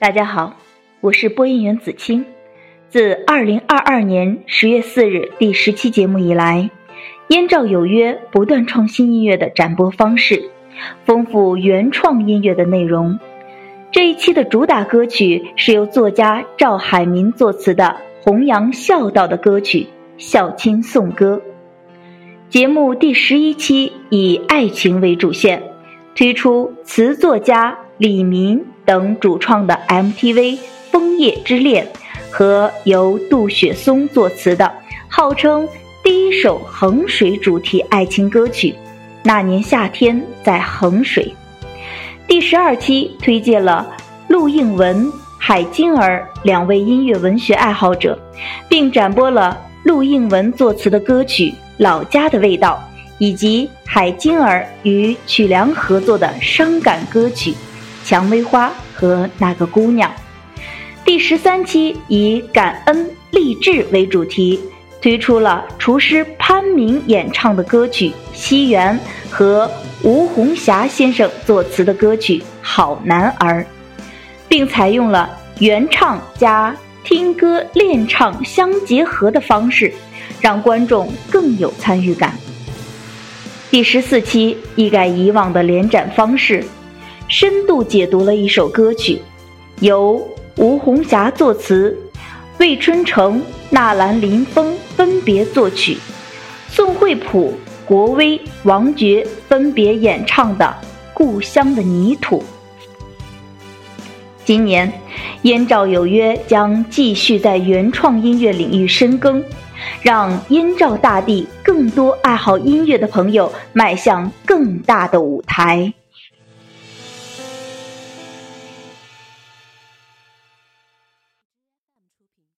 大家好，我是播音员子清。自二零二二年十月四日第十期节目以来，燕赵有约不断创新音乐的展播方式，丰富原创音乐的内容。这一期的主打歌曲是由作家赵海民作词的弘扬孝道的歌曲《孝亲颂歌》。节目第十一期以爱情为主线，推出词作家李明等主创的 MTV《枫叶之恋》和由杜雪松作词的号称第一首衡水主题爱情歌曲《那年夏天在衡水》。第十二期推荐了陆应文、海金儿两位音乐文学爱好者，并展播了陆应文作词的歌曲《老家的味道》，以及海金儿与曲梁合作的伤感歌曲《蔷薇花》和《那个姑娘》。第十三期以感恩励志为主题，推出了厨师潘明演唱的歌曲《西园》和。吴红霞先生作词的歌曲《好男儿》，并采用了原唱加听歌练唱相结合的方式，让观众更有参与感。第十四期一改以往的连展方式，深度解读了一首歌曲，由吴红霞作词，魏春成、纳兰林峰分别作曲，宋惠普。国威、王珏分别演唱的《故乡的泥土》。今年，燕赵有约将继续在原创音乐领域深耕，让燕赵大地更多爱好音乐的朋友迈向更大的舞台。